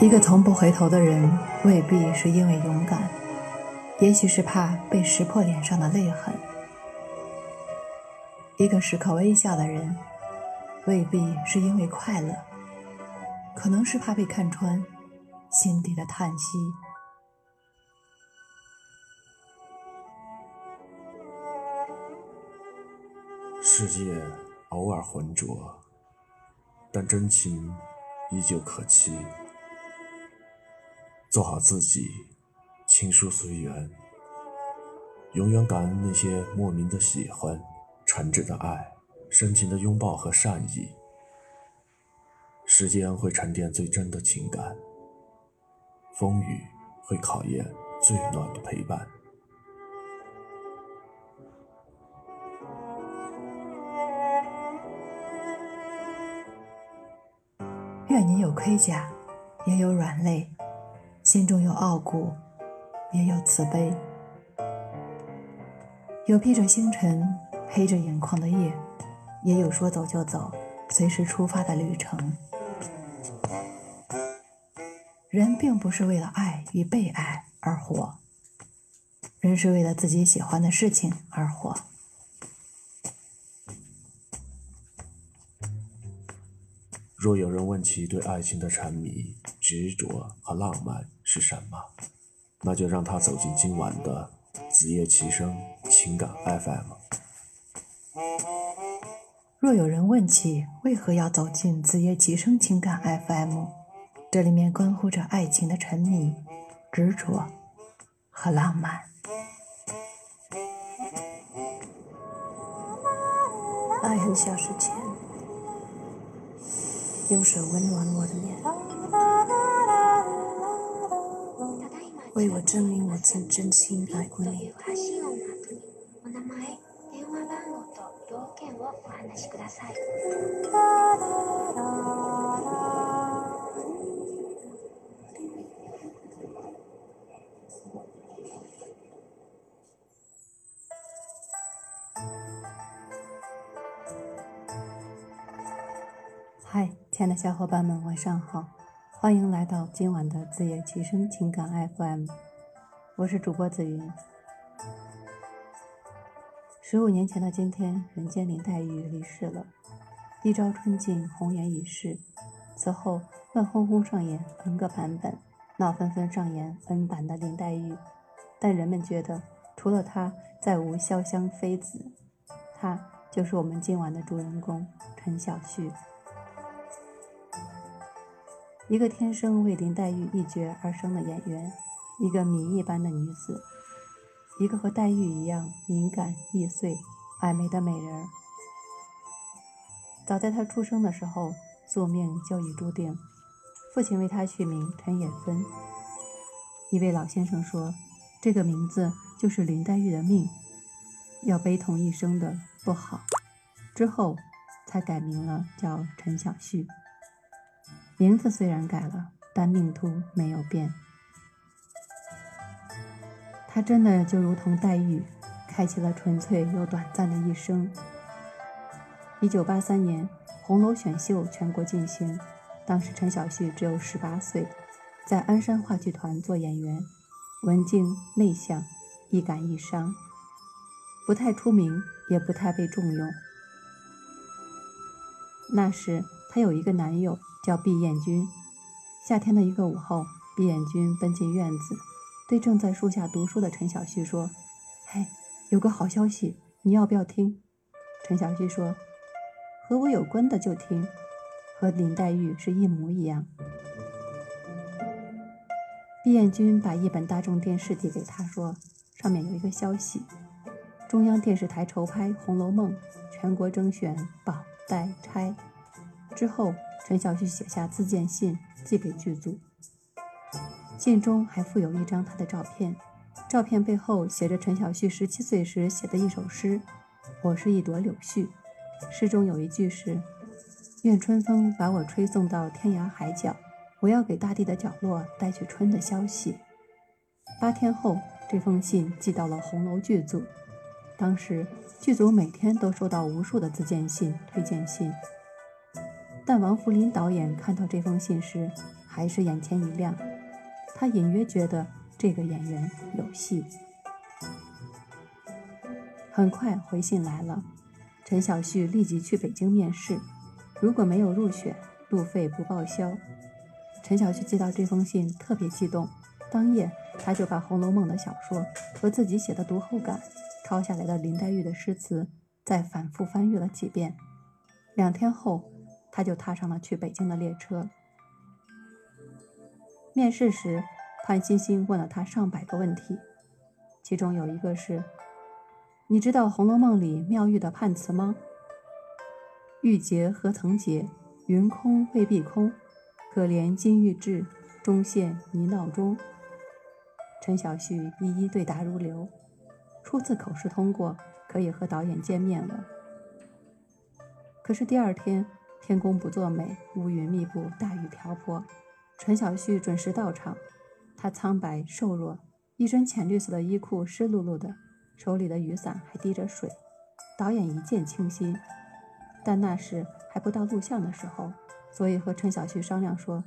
一个从不回头的人，未必是因为勇敢，也许是怕被识破脸上的泪痕；一个时刻微笑的人，未必是因为快乐，可能是怕被看穿心底的叹息。世界偶尔浑浊，但真情依旧可期。做好自己，倾诉随缘，永远感恩那些莫名的喜欢、诚挚的爱、深情的拥抱和善意。时间会沉淀最真的情感，风雨会考验最暖的陪伴。愿你有盔甲，也有软肋。心中有傲骨，也有慈悲；有披着星辰、黑着眼眶的夜，也有说走就走、随时出发的旅程。人并不是为了爱与被爱而活，人是为了自己喜欢的事情而活。若有人问起对爱情的沉迷、执着和浪漫是什么，那就让他走进今晚的子夜齐声情感 FM。若有人问起为何要走进子夜齐声情感 FM，这里面关乎着爱情的沉迷、执着和浪漫。爱很小时前。用手温暖我的脸，为我证明我曾真心爱过你。亲爱的小伙伴们，晚上好！欢迎来到今晚的自夜提升情感 FM，我是主播紫云。十五年前的今天，人间林黛玉离世了。一朝春尽，红颜已逝。此后，乱哄哄上演 N 个版本，闹纷纷上演 N 版的林黛玉。但人们觉得，除了她，再无潇湘妃子。她就是我们今晚的主人公陈小旭。一个天生为林黛玉一角而生的演员，一个谜一般的女子，一个和黛玉一样敏感易碎、爱美的美人。早在她出生的时候，宿命就已注定，父亲为她取名陈也芬。一位老先生说，这个名字就是林黛玉的命，要悲痛一生的不好，之后才改名了，叫陈小旭。名字虽然改了，但命途没有变。他真的就如同黛玉，开启了纯粹又短暂的一生。一九八三年，红楼选秀全国进行，当时陈小旭只有十八岁，在鞍山话剧团做演员，文静内向，一感一伤，不太出名，也不太被重用。那时他有一个男友。叫毕彦君。夏天的一个午后，毕彦君奔进院子，对正在树下读书的陈小旭说：“嘿，有个好消息，你要不要听？”陈小旭说：“和我有关的就听，和林黛玉是一模一样。”毕彦君把一本大众电视递给他，说：“上面有一个消息，中央电视台筹拍《红楼梦》，全国征选宝黛钗。”之后。陈小旭写下自荐信寄给剧组，信中还附有一张他的照片，照片背后写着陈小旭十七岁时写的一首诗：“我是一朵柳絮。”诗中有一句是：“愿春风把我吹送到天涯海角，我要给大地的角落带去春的消息。”八天后，这封信寄到了红楼剧组，当时剧组每天都收到无数的自荐信、推荐信。但王扶林导演看到这封信时，还是眼前一亮，他隐约觉得这个演员有戏。很快回信来了，陈小旭立即去北京面试，如果没有入选，路费不报销。陈小旭接到这封信特别激动，当夜他就把《红楼梦》的小说和自己写的读后感、抄下来的林黛玉的诗词再反复翻阅了几遍。两天后，他就踏上了去北京的列车。面试时，潘欣欣问了他上百个问题，其中有一个是。你知道《红楼梦》里妙玉的判词吗？玉洁何曾洁？云空未必空。可怜金玉质，终陷泥淖中。陈小旭一一对答如流。初次口试通过，可以和导演见面了。可是第二天，天公不作美，乌云密布，大雨瓢泼。陈小旭准时到场，他苍白瘦弱，一身浅绿色的衣裤湿漉漉的。手里的雨伞还滴着水，导演一见倾心，但那时还不到录像的时候，所以和陈小旭商量说，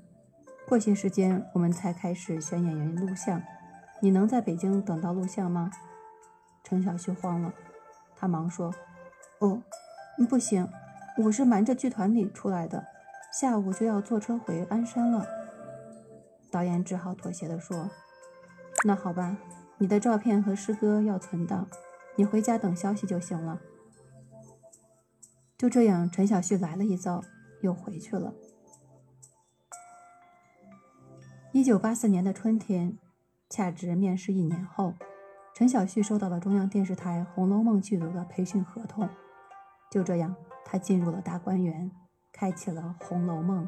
过些时间我们才开始选演员录像，你能在北京等到录像吗？陈小旭慌了，他忙说，哦，不行，我是瞒着剧团里出来的，下午就要坐车回鞍山了。导演只好妥协地说，那好吧。你的照片和诗歌要存档，你回家等消息就行了。就这样，陈小旭来了一遭，又回去了。一九八四年的春天，恰值面试一年后，陈小旭收到了中央电视台《红楼梦》剧组的培训合同。就这样，他进入了大观园，开启了《红楼梦》，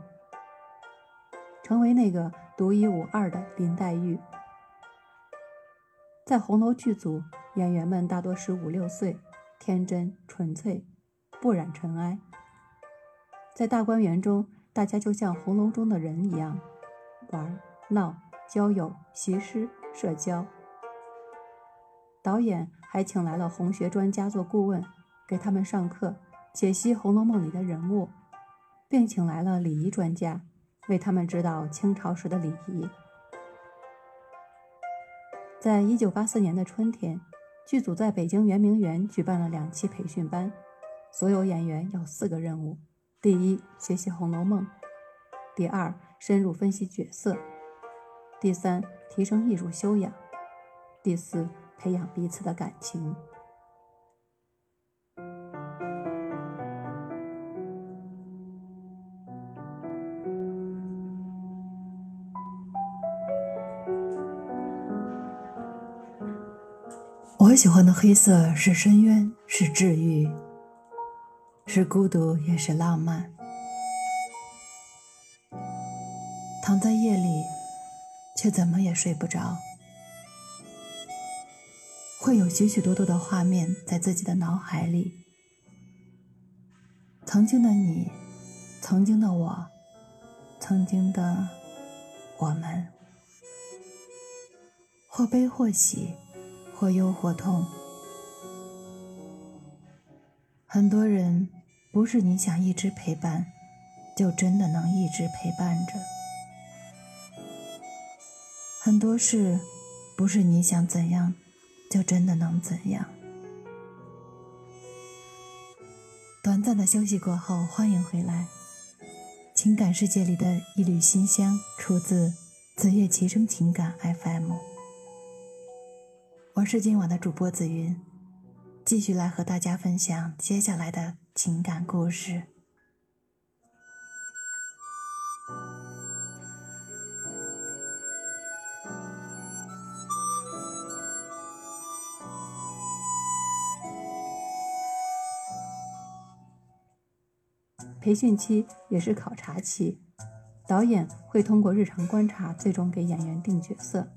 成为那个独一无二的林黛玉。在红楼剧组，演员们大多十五六岁，天真纯粹，不染尘埃。在大观园中，大家就像红楼中的人一样，玩闹、交友、习诗、社交。导演还请来了红学专家做顾问，给他们上课，解析《红楼梦》里的人物，并请来了礼仪专家，为他们指导清朝时的礼仪。在一九八四年的春天，剧组在北京圆明园举办了两期培训班，所有演员有四个任务：第一，学习《红楼梦》；第二，深入分析角色；第三，提升艺术修养；第四，培养彼此的感情。我喜欢的黑色是深渊，是治愈，是孤独，也是浪漫。躺在夜里，却怎么也睡不着，会有许许多多的画面在自己的脑海里。曾经的你，曾经的我，曾经的我们，或悲或喜。或忧或痛，很多人不是你想一直陪伴，就真的能一直陪伴着；很多事不是你想怎样，就真的能怎样。短暂的休息过后，欢迎回来。情感世界里的一缕馨香，出自子夜齐声情感 FM。我是今晚的主播紫云，继续来和大家分享接下来的情感故事。培训期也是考察期，导演会通过日常观察，最终给演员定角色。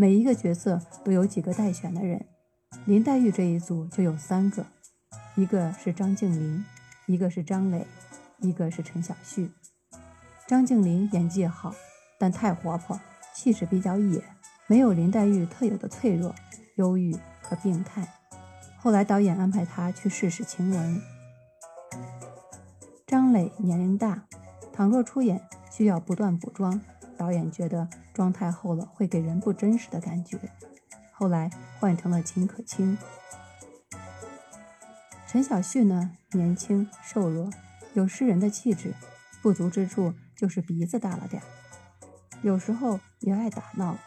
每一个角色都有几个待选的人，林黛玉这一组就有三个，一个是张静林，一个是张磊，一个是陈小旭。张静林演技好，但太活泼，气势比较野，没有林黛玉特有的脆弱、忧郁和病态。后来导演安排他去试试晴雯。张磊年龄大，倘若出演需要不断补妆，导演觉得妆太厚了会给人不真实的感觉，后来换成了秦可卿。陈小旭呢，年轻瘦弱，有诗人的气质，不足之处就是鼻子大了点儿，有时候也爱打闹。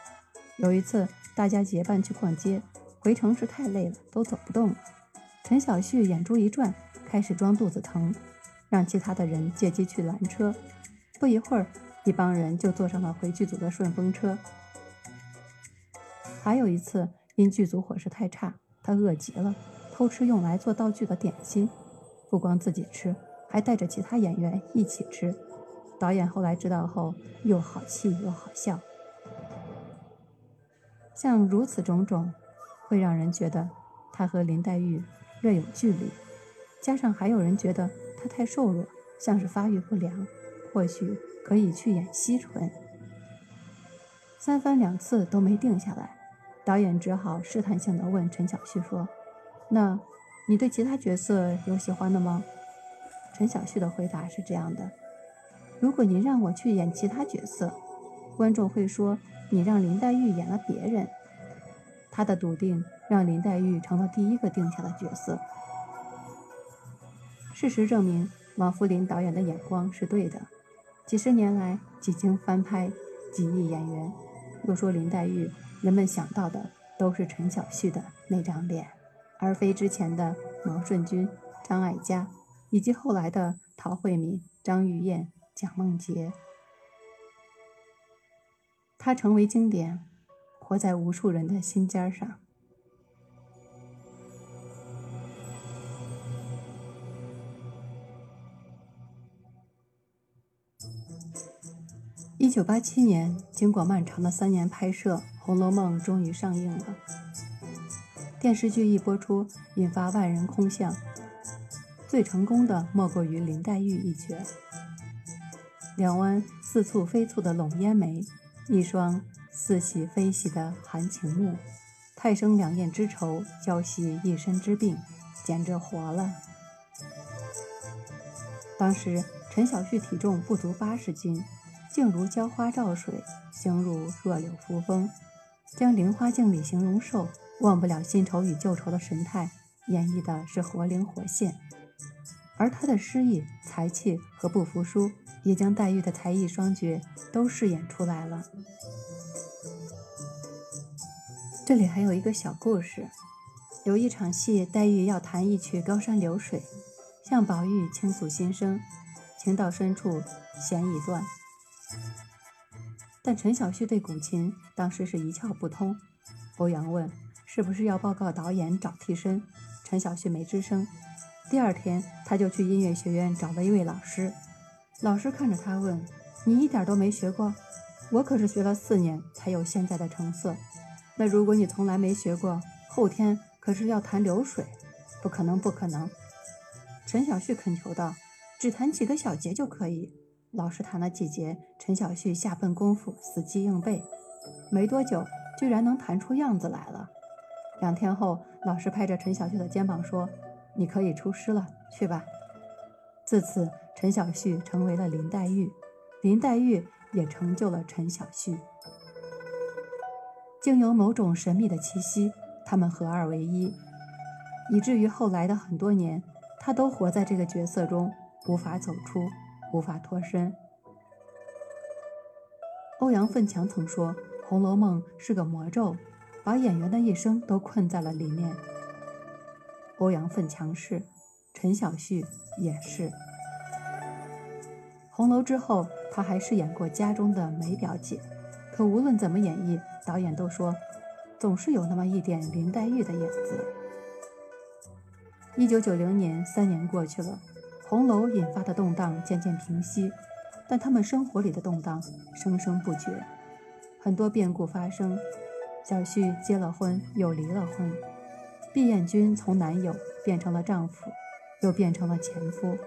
有一次，大家结伴去逛街，回城时太累了，都走不动了。陈小旭眼珠一转，开始装肚子疼，让其他的人借机去拦车。不一会儿，一帮人就坐上了回剧组的顺风车。还有一次，因剧组伙食太差，他饿极了。偷吃用来做道具的点心，不光自己吃，还带着其他演员一起吃。导演后来知道后，又好气又好笑。像如此种种，会让人觉得他和林黛玉略有距离。加上还有人觉得他太瘦弱，像是发育不良，或许可以去演惜春。三番两次都没定下来，导演只好试探性的问陈小旭说。那，你对其他角色有喜欢的吗？陈小旭的回答是这样的：如果你让我去演其他角色，观众会说你让林黛玉演了别人。他的笃定让林黛玉成了第一个定下的角色。事实证明，王扶林导演的眼光是对的。几十年来，几经翻拍，几亿演员，若说林黛玉，人们想到的都是陈小旭的那张脸。而非之前的毛舜筠、张艾嘉，以及后来的陶慧敏、张玉燕、蒋梦婕。他成为经典，活在无数人的心尖上。一九八七年，经过漫长的三年拍摄，《红楼梦》终于上映了。电视剧一播出，引发万人空巷。最成功的莫过于林黛玉一角，两弯似蹙非蹙的笼烟眉，一双似喜非喜的含情目，太生两燕之愁，娇袭一身之病，简直活了。当时陈小旭体重不足八十斤，静如娇花照水，形如弱柳扶风，将菱花镜里形容瘦。忘不了新愁与旧愁的神态，演绎的是活灵活现，而他的诗意、才气和不服输，也将黛玉的才艺双绝都饰演出来了。这里还有一个小故事，有一场戏，黛玉要弹一曲《高山流水》，向宝玉倾诉心声，情到深处弦已断，但陈小旭对古琴当时是一窍不通。欧阳问。是不是要报告导演找替身？陈小旭没吱声。第二天，他就去音乐学院找了一位老师。老师看着他问：“你一点都没学过？我可是学了四年才有现在的成色。那如果你从来没学过，后天可是要弹流水，不可能，不可能。”陈小旭恳求道：“只弹几个小节就可以。”老师弹了几节，陈小旭下笨功夫，死记硬背，没多久，居然能弹出样子来了。两天后，老师拍着陈小旭的肩膀说：“你可以出师了，去吧。”自此，陈小旭成为了林黛玉，林黛玉也成就了陈小旭。竟有某种神秘的气息，他们合二为一，以至于后来的很多年，他都活在这个角色中，无法走出，无法脱身。欧阳奋强曾说：“《红楼梦》是个魔咒。”把演员的一生都困在了里面。欧阳奋强是，陈小旭也是。红楼之后，他还饰演过家中的梅表姐，可无论怎么演绎，导演都说总是有那么一点林黛玉的影子。一九九零年，三年过去了，红楼引发的动荡渐渐平息，但他们生活里的动荡生生不绝，很多变故发生。小旭结了婚，又离了婚。毕彦君从男友变成了丈夫，又变成了前夫，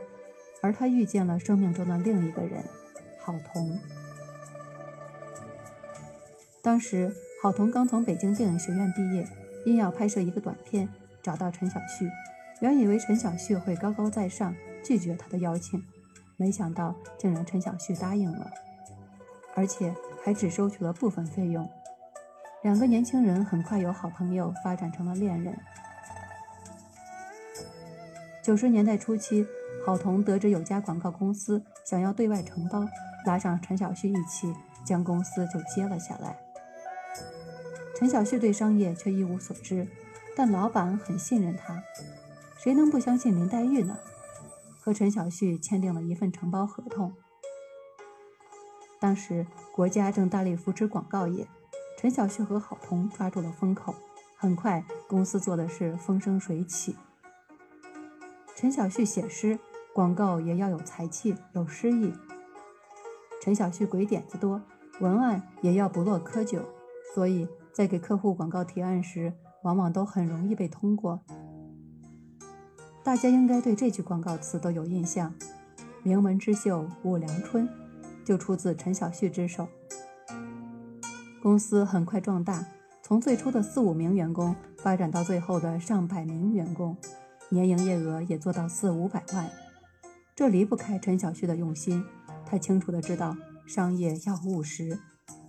而他遇见了生命中的另一个人，郝彤。当时，郝彤刚从北京电影学院毕业，因要拍摄一个短片，找到陈小旭。原以为陈小旭会高高在上，拒绝他的邀请，没想到竟然陈小旭答应了，而且。还只收取了部分费用。两个年轻人很快由好朋友发展成了恋人。九十年代初期，郝彤得知有家广告公司想要对外承包，拉上陈小旭一起，将公司就接了下来。陈小旭对商业却一无所知，但老板很信任他。谁能不相信林黛玉呢？和陈小旭签订了一份承包合同。当时国家正大力扶持广告业。陈小旭和郝彤抓住了风口，很快公司做的是风生水起。陈小旭写诗，广告也要有才气、有诗意。陈小旭鬼点子多，文案也要不落窠臼，所以在给客户广告提案时，往往都很容易被通过。大家应该对这句广告词都有印象，“名门之秀五粮春”，就出自陈小旭之手。公司很快壮大，从最初的四五名员工发展到最后的上百名员工，年营业额也做到四五百万。这离不开陈小旭的用心，他清楚的知道商业要务实，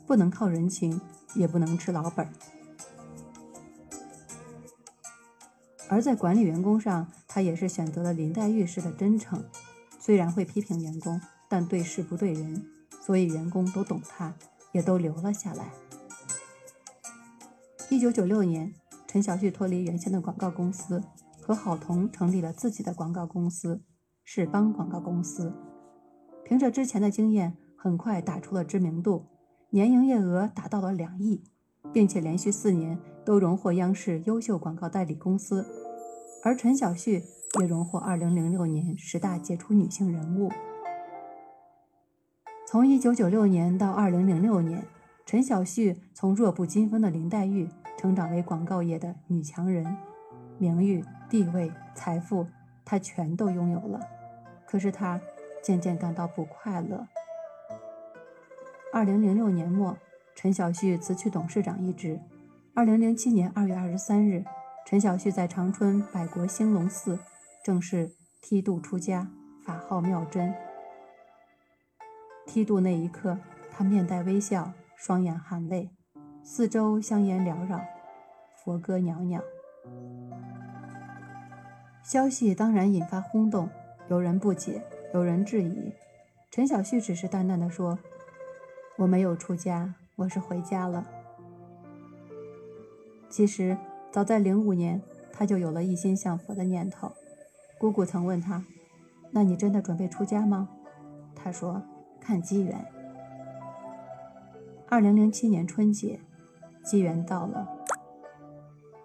不能靠人情，也不能吃老本儿。而在管理员工上，他也是选择了林黛玉式的真诚，虽然会批评员工，但对事不对人，所以员工都懂他，也都留了下来。一九九六年，陈小旭脱离原先的广告公司，和郝彤成立了自己的广告公司——世邦广告公司。凭着之前的经验，很快打出了知名度，年营业额达到了两亿，并且连续四年都荣获央视优秀广告代理公司。而陈小旭也荣获二零零六年十大杰出女性人物。从一九九六年到二零零六年。陈小旭从弱不禁风的林黛玉成长为广告业的女强人，名誉、地位、财富，她全都拥有了。可是她渐渐感到不快乐。二零零六年末，陈小旭辞去董事长一职。二零零七年二月二十三日，陈小旭在长春百国兴隆寺正式剃度出家，法号妙真。剃度那一刻，他面带微笑。双眼含泪，四周香烟缭绕，佛歌袅袅。消息当然引发轰动，有人不解，有人质疑。陈小旭只是淡淡的说：“我没有出家，我是回家了。”其实早在零五年，他就有了一心向佛的念头。姑姑曾问他：“那你真的准备出家吗？”他说：“看机缘。”二零零七年春节，机缘到了。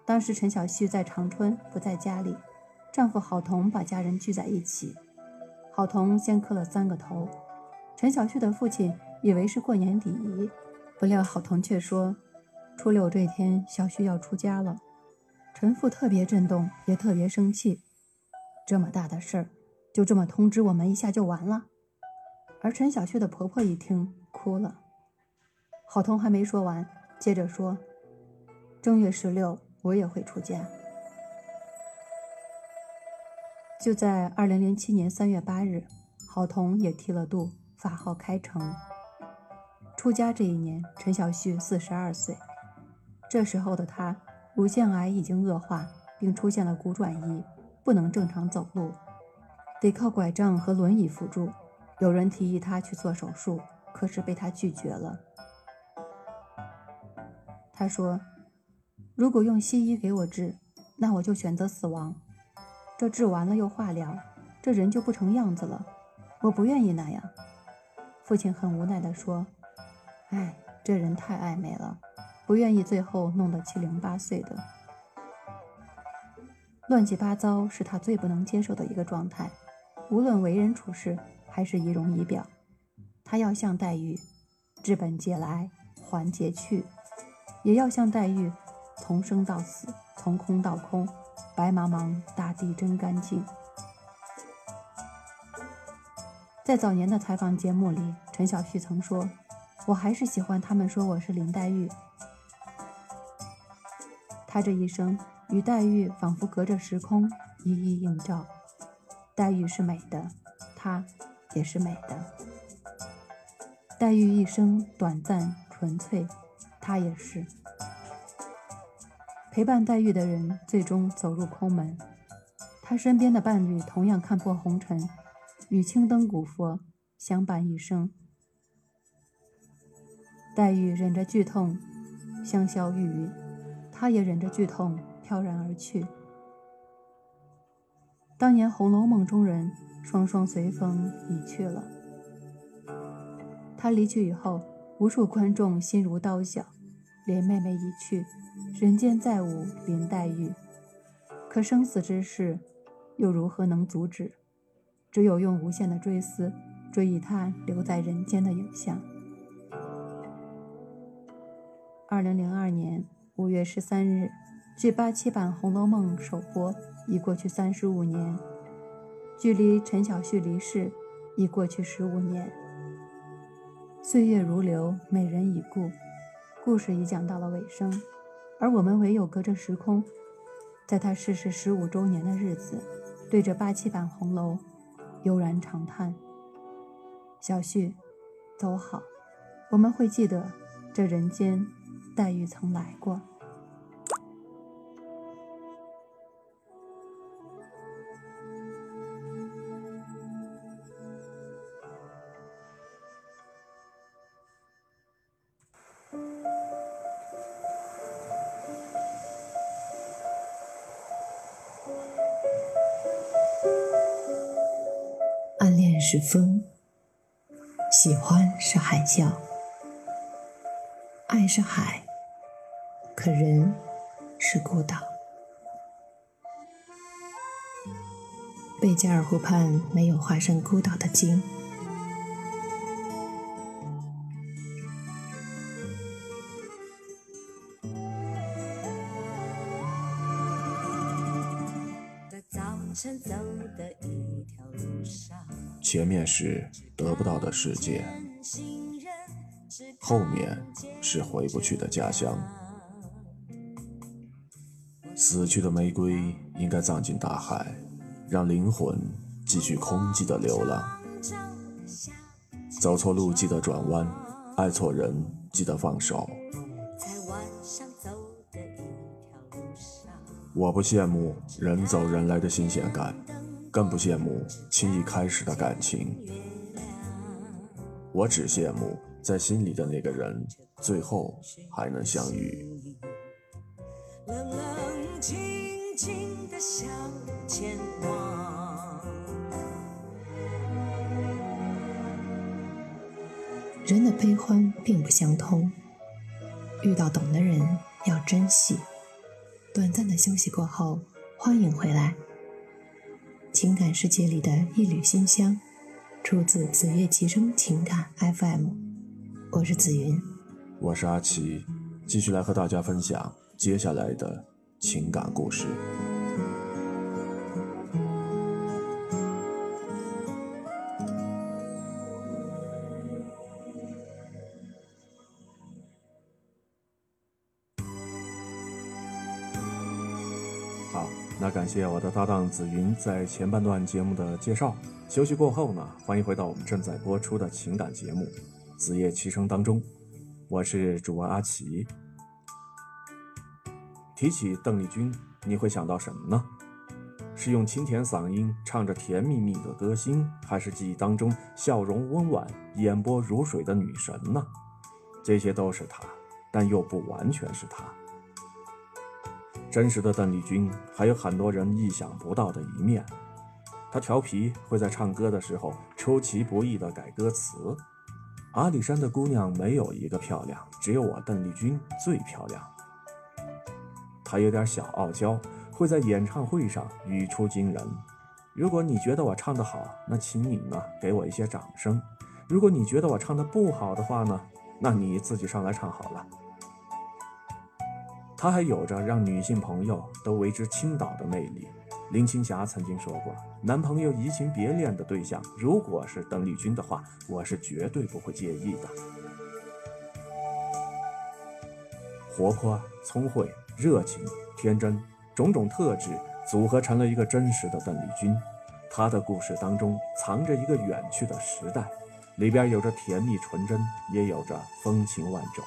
当时陈小旭在长春，不在家里，丈夫郝彤把家人聚在一起。郝彤先磕了三个头，陈小旭的父亲以为是过年礼仪，不料郝彤却说：“初六这天，小旭要出家了。”陈父特别震动，也特别生气。这么大的事儿，就这么通知我们一下就完了？而陈小旭的婆婆一听，哭了。郝彤还没说完，接着说：“正月十六我也会出家。”就在二零零七年三月八日，郝彤也剃了度，法号开成。出家这一年，陈小旭四十二岁。这时候的他，乳腺癌已经恶化，并出现了骨转移，不能正常走路，得靠拐杖和轮椅辅助。有人提议他去做手术，可是被他拒绝了。他说：“如果用西医给我治，那我就选择死亡。这治完了又化疗，这人就不成样子了。我不愿意那样。”父亲很无奈地说：“哎，这人太爱美了，不愿意最后弄得七零八碎的。乱七八糟是他最不能接受的一个状态，无论为人处事还是仪容仪表，他要像黛玉，治本节来，还节去。”也要像黛玉，从生到死，从空到空，白茫茫大地真干净。在早年的采访节目里，陈小旭曾说：“我还是喜欢他们说我是林黛玉。”他这一生与黛玉仿佛隔着时空，一一映照。黛玉是美的，他也是美的。黛玉一生短暂纯粹，他也是。陪伴黛玉的人最终走入空门，他身边的伴侣同样看破红尘，与青灯古佛相伴一生。黛玉忍着剧痛，香消玉殒，他也忍着剧痛，飘然而去。当年《红楼梦》中人双双随风已去了。他离去以后，无数观众心如刀绞。连妹妹已去，人间再无林黛玉。可生死之事，又如何能阻止？只有用无限的追思，追忆她留在人间的影像。二零零二年五月十三日，距八七版《红楼梦》首播。已过去三十五年，距离陈小旭离世已过去十五年。岁月如流，美人已故，故事已讲到了尾声，而我们唯有隔着时空，在他逝世十五周年的日子，对着八七版红楼悠然长叹：“小旭，走好，我们会记得这人间，黛玉曾来过。”是风，喜欢是海啸，爱是海，可人是孤岛。贝加尔湖畔没有化身孤岛的鲸。前面是得不到的世界，后面是回不去的家乡。死去的玫瑰应该葬进大海，让灵魂继续空寂的流浪。走错路记得转弯，爱错人记得放手。我不羡慕人走人来的新鲜感，更不羡慕轻易开始的感情。我只羡慕在心里的那个人，最后还能相遇。冷冷清清的向前望。人的悲欢并不相通，遇到懂的人要珍惜。短暂的休息过后，欢迎回来。情感世界里的一缕馨香，出自子月齐声情感 FM。我是紫云，我是阿奇，继续来和大家分享接下来的情感故事。感谢我的搭档紫云在前半段节目的介绍。休息过后呢，欢迎回到我们正在播出的情感节目《子夜齐声》当中，我是主播阿奇。提起邓丽君，你会想到什么呢？是用清甜嗓音唱着甜蜜蜜的歌星，还是记忆当中笑容温婉、眼波如水的女神呢？这些都是她，但又不完全是她。真实的邓丽君还有很多人意想不到的一面。她调皮，会在唱歌的时候出其不意地改歌词。阿里山的姑娘没有一个漂亮，只有我邓丽君最漂亮。她有点小傲娇，会在演唱会上语出惊人。如果你觉得我唱得好，那请你呢给我一些掌声；如果你觉得我唱得不好的话呢，那你自己上来唱好了。她还有着让女性朋友都为之倾倒的魅力。林青霞曾经说过：“男朋友移情别恋的对象，如果是邓丽君的话，我是绝对不会介意的。”活泼、聪慧、热情、天真，种种特质组合成了一个真实的邓丽君。她的故事当中藏着一个远去的时代，里边有着甜蜜纯真，也有着风情万种。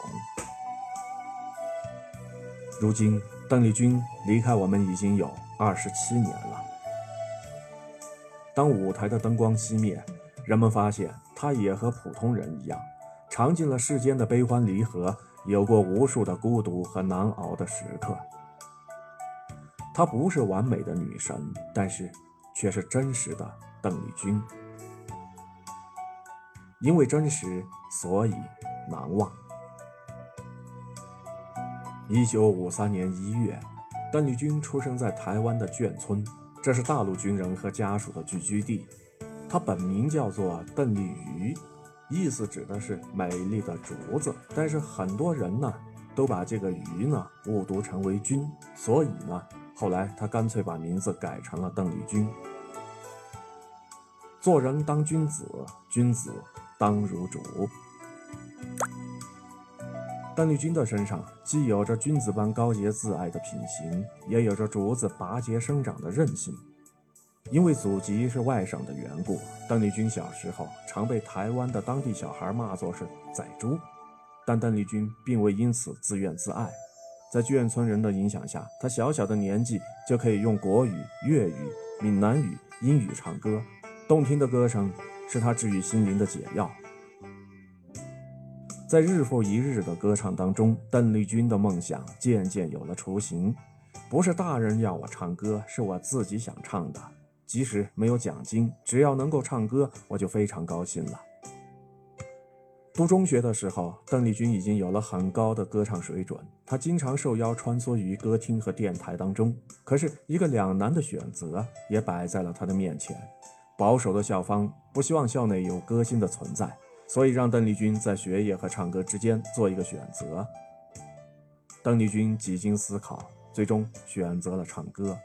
如今，邓丽君离开我们已经有二十七年了。当舞台的灯光熄灭，人们发现她也和普通人一样，尝尽了世间的悲欢离合，有过无数的孤独和难熬的时刻。她不是完美的女神，但是却是真实的邓丽君。因为真实，所以难忘。一九五三年一月，邓丽君出生在台湾的眷村，这是大陆军人和家属的聚居地。她本名叫做邓丽瑜，意思指的是美丽的竹子。但是很多人呢，都把这个瑜呢误读成为君，所以呢，后来她干脆把名字改成了邓丽君。做人当君子，君子。当如主。邓丽君的身上既有着君子般高洁自爱的品行，也有着竹子拔节生长的韧性。因为祖籍是外省的缘故，邓丽君小时候常被台湾的当地小孩骂作是“仔猪”，但邓丽君并未因此自怨自艾。在眷村人的影响下，她小小的年纪就可以用国语、粤语、闽南语、英语唱歌，动听的歌声。是她治愈心灵的解药。在日复一日的歌唱当中，邓丽君的梦想渐渐有了雏形。不是大人要我唱歌，是我自己想唱的。即使没有奖金，只要能够唱歌，我就非常高兴了。读中学的时候，邓丽君已经有了很高的歌唱水准。她经常受邀穿梭于歌厅和电台当中，可是一个两难的选择也摆在了她的面前。保守的校方不希望校内有歌星的存在，所以让邓丽君在学业和唱歌之间做一个选择。邓丽君几经思考，最终选择了唱歌。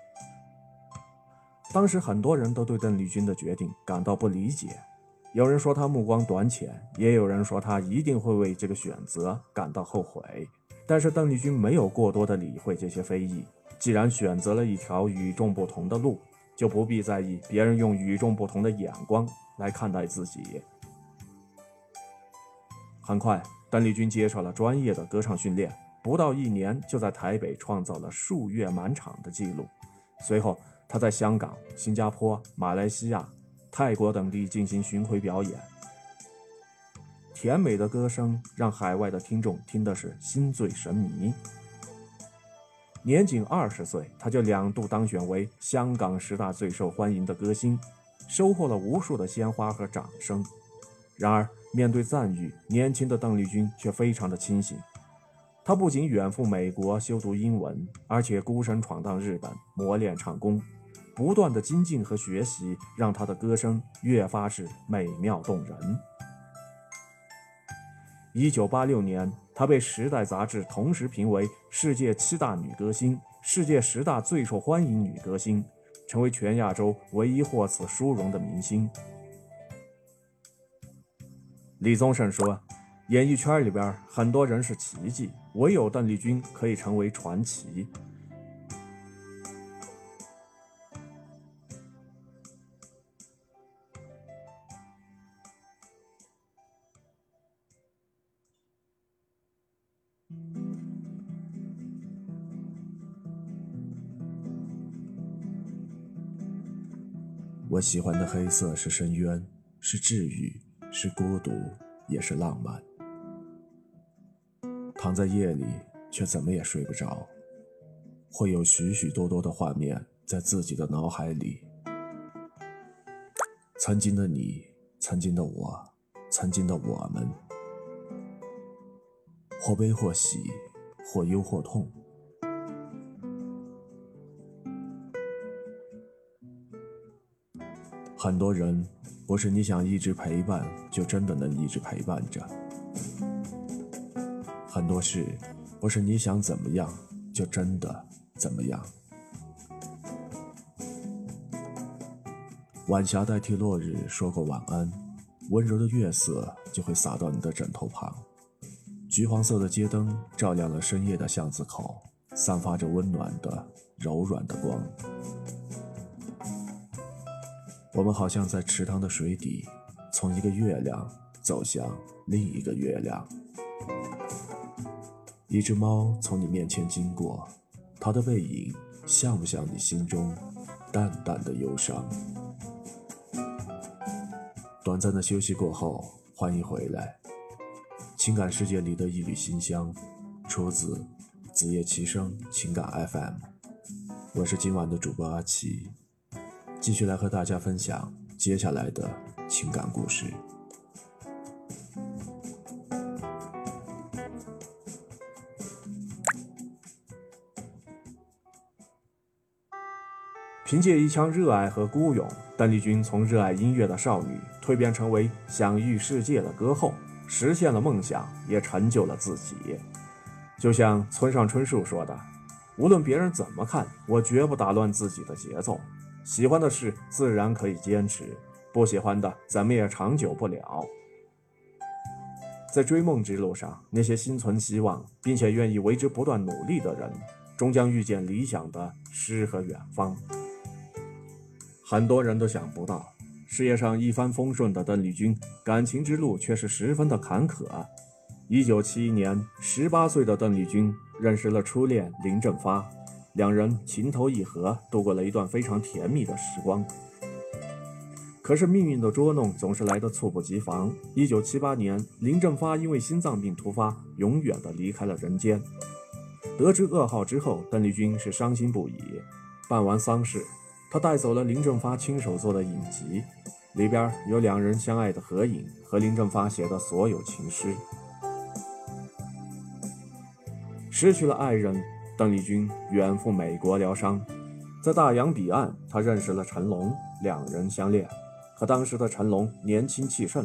当时很多人都对邓丽君的决定感到不理解，有人说她目光短浅，也有人说她一定会为这个选择感到后悔。但是邓丽君没有过多的理会这些非议，既然选择了一条与众不同的路。就不必在意别人用与众不同的眼光来看待自己。很快，邓丽君接受了专业的歌唱训练，不到一年就在台北创造了数月满场的记录。随后，她在香港、新加坡、马来西亚、泰国等地进行巡回表演。甜美的歌声让海外的听众听的是心醉神迷。年仅二十岁，他就两度当选为香港十大最受欢迎的歌星，收获了无数的鲜花和掌声。然而，面对赞誉，年轻的邓丽君却非常的清醒。她不仅远赴美国修读英文，而且孤身闯荡日本，磨练唱功，不断的精进和学习，让她的歌声越发是美妙动人。一九八六年。她被《时代》杂志同时评为世界七大女歌星、世界十大最受欢迎女歌星，成为全亚洲唯一获此殊荣的明星。李宗盛说：“演艺圈里边很多人是奇迹，唯有邓丽君可以成为传奇。”我喜欢的黑色是深渊，是治愈，是孤独，也是浪漫。躺在夜里，却怎么也睡不着，会有许许多多的画面在自己的脑海里。曾经的你，曾经的我，曾经的我们，或悲或喜，或忧或痛。很多人不是你想一直陪伴，就真的能一直陪伴着；很多事不是你想怎么样，就真的怎么样。晚霞代替落日说过晚安，温柔的月色就会洒到你的枕头旁。橘黄色的街灯照亮了深夜的巷子口，散发着温暖的、柔软的光。我们好像在池塘的水底，从一个月亮走向另一个月亮。一只猫从你面前经过，它的背影像不像你心中淡淡的忧伤？短暂的休息过后，欢迎回来。情感世界里的一缕馨香，出自子夜齐声情感 FM。我是今晚的主播阿奇，继续来和大家分享接下来的情感故事。凭借一腔热爱和孤勇，邓丽君从热爱音乐的少女蜕变成为享誉世界的歌后，实现了梦想，也成就了自己。就像村上春树说的：“无论别人怎么看，我绝不打乱自己的节奏。喜欢的事自然可以坚持，不喜欢的怎么也长久不了。”在追梦之路上，那些心存希望并且愿意为之不断努力的人，终将遇见理想的诗和远方。很多人都想不到，事业上一帆风顺的邓丽君，感情之路却是十分的坎坷。一九七一年，十八岁的邓丽君认识了初恋林正发，两人情投意合，度过了一段非常甜蜜的时光。可是命运的捉弄总是来得猝不及防。一九七八年，林正发因为心脏病突发，永远的离开了人间。得知噩耗之后，邓丽君是伤心不已。办完丧事。他带走了林正发亲手做的影集，里边有两人相爱的合影和林正发写的所有情诗。失去了爱人，邓丽君远赴美国疗伤，在大洋彼岸，她认识了成龙，两人相恋。可当时的成龙年轻气盛，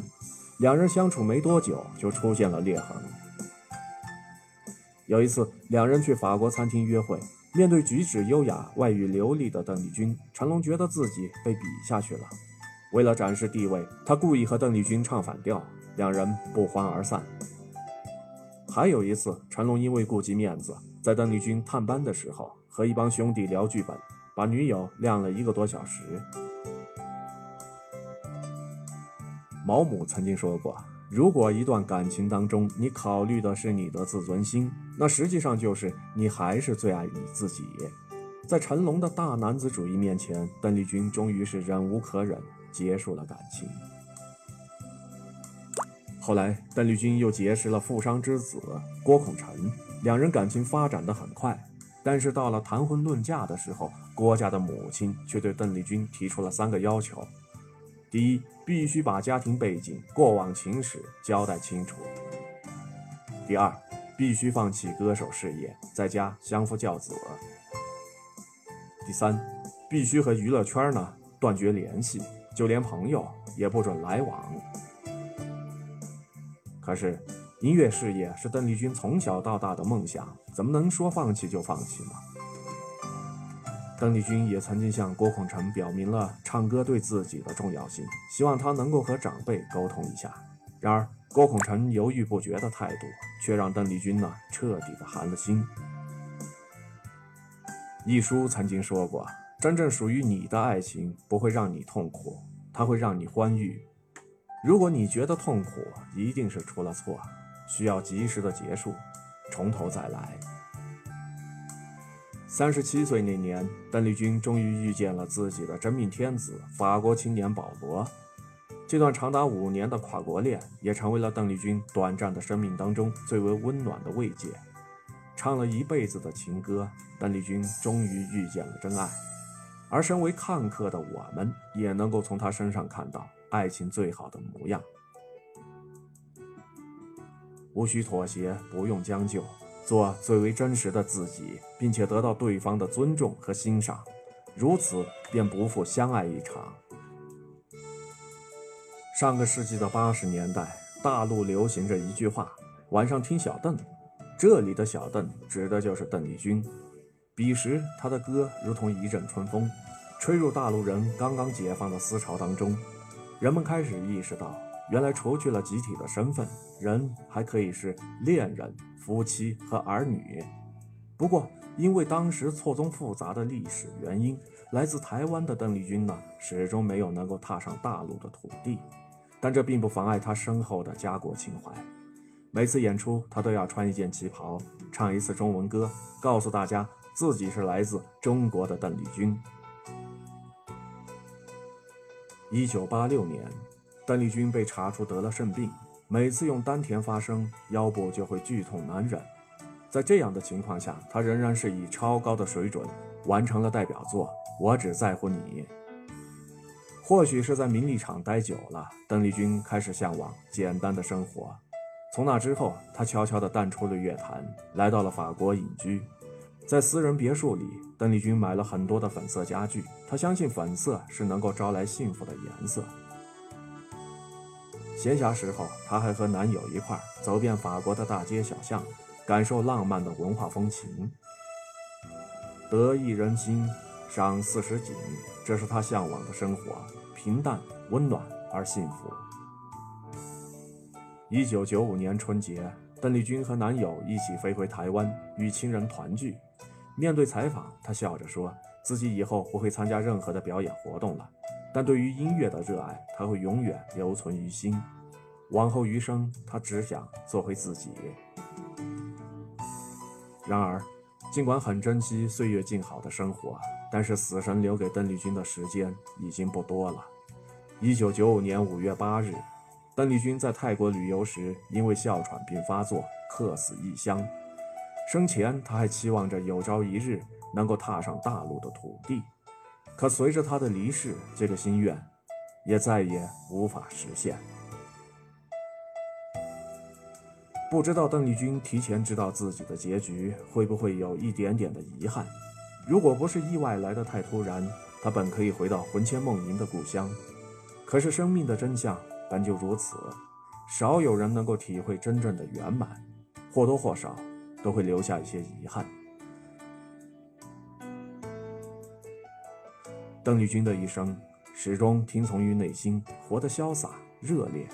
两人相处没多久就出现了裂痕。有一次，两人去法国餐厅约会。面对举止优雅、外语流利的邓丽君，成龙觉得自己被比下去了。为了展示地位，他故意和邓丽君唱反调，两人不欢而散。还有一次，成龙因为顾及面子，在邓丽君探班的时候和一帮兄弟聊剧本，把女友晾了一个多小时。毛姆曾经说过。如果一段感情当中，你考虑的是你的自尊心，那实际上就是你还是最爱你自己。在成龙的大男子主义面前，邓丽君终于是忍无可忍，结束了感情。后来，邓丽君又结识了富商之子郭孔辰，两人感情发展的很快。但是到了谈婚论嫁的时候，郭家的母亲却对邓丽君提出了三个要求：第一，必须把家庭背景、过往情史交代清楚。第二，必须放弃歌手事业，在家相夫教子。第三，必须和娱乐圈呢断绝联系，就连朋友也不准来往。可是，音乐事业是邓丽君从小到大的梦想，怎么能说放弃就放弃呢？邓丽君也曾经向郭孔成表明了唱歌对自己的重要性，希望他能够和长辈沟通一下。然而，郭孔成犹豫不决的态度，却让邓丽君呢彻底的寒了心。一书曾经说过：“真正属于你的爱情不会让你痛苦，它会让你欢愉。如果你觉得痛苦，一定是出了错，需要及时的结束，从头再来。”三十七岁那年，邓丽君终于遇见了自己的真命天子——法国青年保罗。这段长达五年的跨国恋，也成为了邓丽君短暂的生命当中最为温暖的慰藉。唱了一辈子的情歌，邓丽君终于遇见了真爱。而身为看客的我们，也能够从她身上看到爱情最好的模样：无需妥协，不用将就。做最为真实的自己，并且得到对方的尊重和欣赏，如此便不负相爱一场。上个世纪的八十年代，大陆流行着一句话：“晚上听小邓。”这里的小邓指的就是邓丽君。彼时，她的歌如同一阵春风，吹入大陆人刚刚解放的思潮当中。人们开始意识到，原来除去了集体的身份，人还可以是恋人。夫妻和儿女，不过因为当时错综复杂的历史原因，来自台湾的邓丽君呢，始终没有能够踏上大陆的土地。但这并不妨碍她深厚的家国情怀。每次演出，她都要穿一件旗袍，唱一次中文歌，告诉大家自己是来自中国的邓丽君。一九八六年，邓丽君被查出得了肾病，每次用丹田发声，腰部就会剧痛难忍。在这样的情况下，她仍然是以超高的水准完成了代表作《我只在乎你》。或许是在名利场待久了，邓丽君开始向往简单的生活。从那之后，她悄悄地淡出了乐坛，来到了法国隐居。在私人别墅里，邓丽君买了很多的粉色家具。她相信粉色是能够招来幸福的颜色。闲暇时候，她还和男友一块走遍法国的大街小巷，感受浪漫的文化风情。得意人心，赏四时景。这是她向往的生活，平淡、温暖而幸福。一九九五年春节，邓丽君和男友一起飞回台湾，与亲人团聚。面对采访，她笑着说：“自己以后不会参加任何的表演活动了，但对于音乐的热爱，他会永远留存于心。往后余生，他只想做回自己。”然而，尽管很珍惜岁月静好的生活。但是死神留给邓丽君的时间已经不多了。一九九五年五月八日，邓丽君在泰国旅游时，因为哮喘病发作，客死异乡。生前，她还期望着有朝一日能够踏上大陆的土地。可随着她的离世，这个心愿也再也无法实现。不知道邓丽君提前知道自己的结局，会不会有一点点的遗憾？如果不是意外来得太突然，他本可以回到魂牵梦萦的故乡。可是生命的真相本就如此，少有人能够体会真正的圆满，或多或少都会留下一些遗憾。邓丽君的一生始终听从于内心，活得潇洒热烈。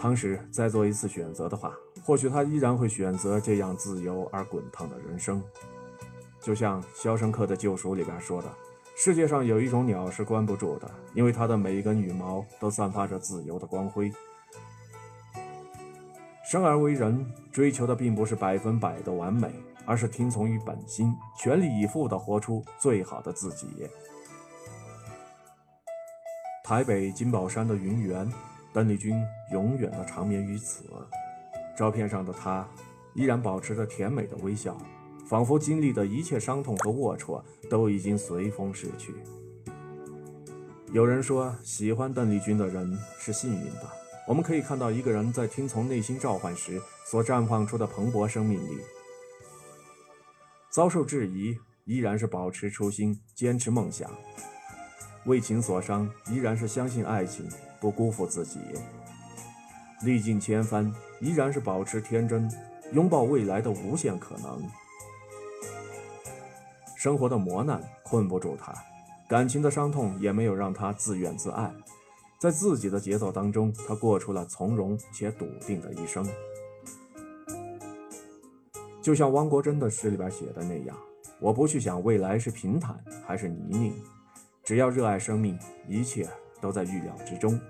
当时再做一次选择的话。或许他依然会选择这样自由而滚烫的人生，就像《肖申克的救赎》里边说的：“世界上有一种鸟是关不住的，因为它的每一根羽毛都散发着自由的光辉。”生而为人，追求的并不是百分百的完美，而是听从于本心，全力以赴地活出最好的自己。台北金宝山的云园，邓丽君永远的长眠于此。照片上的她，依然保持着甜美的微笑，仿佛经历的一切伤痛和龌龊都已经随风逝去。有人说，喜欢邓丽君的人是幸运的。我们可以看到一个人在听从内心召唤时所绽放出的蓬勃生命力。遭受质疑，依然是保持初心，坚持梦想；为情所伤，依然是相信爱情，不辜负自己。历尽千帆，依然是保持天真，拥抱未来的无限可能。生活的磨难困不住他，感情的伤痛也没有让他自怨自艾，在自己的节奏当中，他过出了从容且笃定的一生。就像汪国真的诗里边写的那样：“我不去想未来是平坦还是泥泞，只要热爱生命，一切都在预料之中。”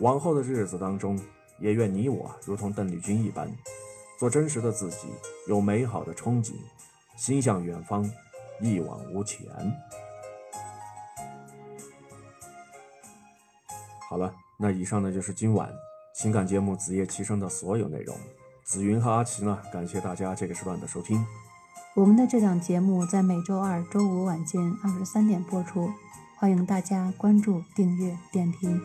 往后的日子当中，也愿你我如同邓丽君一般，做真实的自己，有美好的憧憬，心向远方，一往无前。好了，那以上呢就是今晚情感节目《子夜齐声》的所有内容。紫云和阿奇呢，感谢大家这个时段的收听。我们的这档节目在每周二、周五晚间二十三点播出，欢迎大家关注、订阅、点评。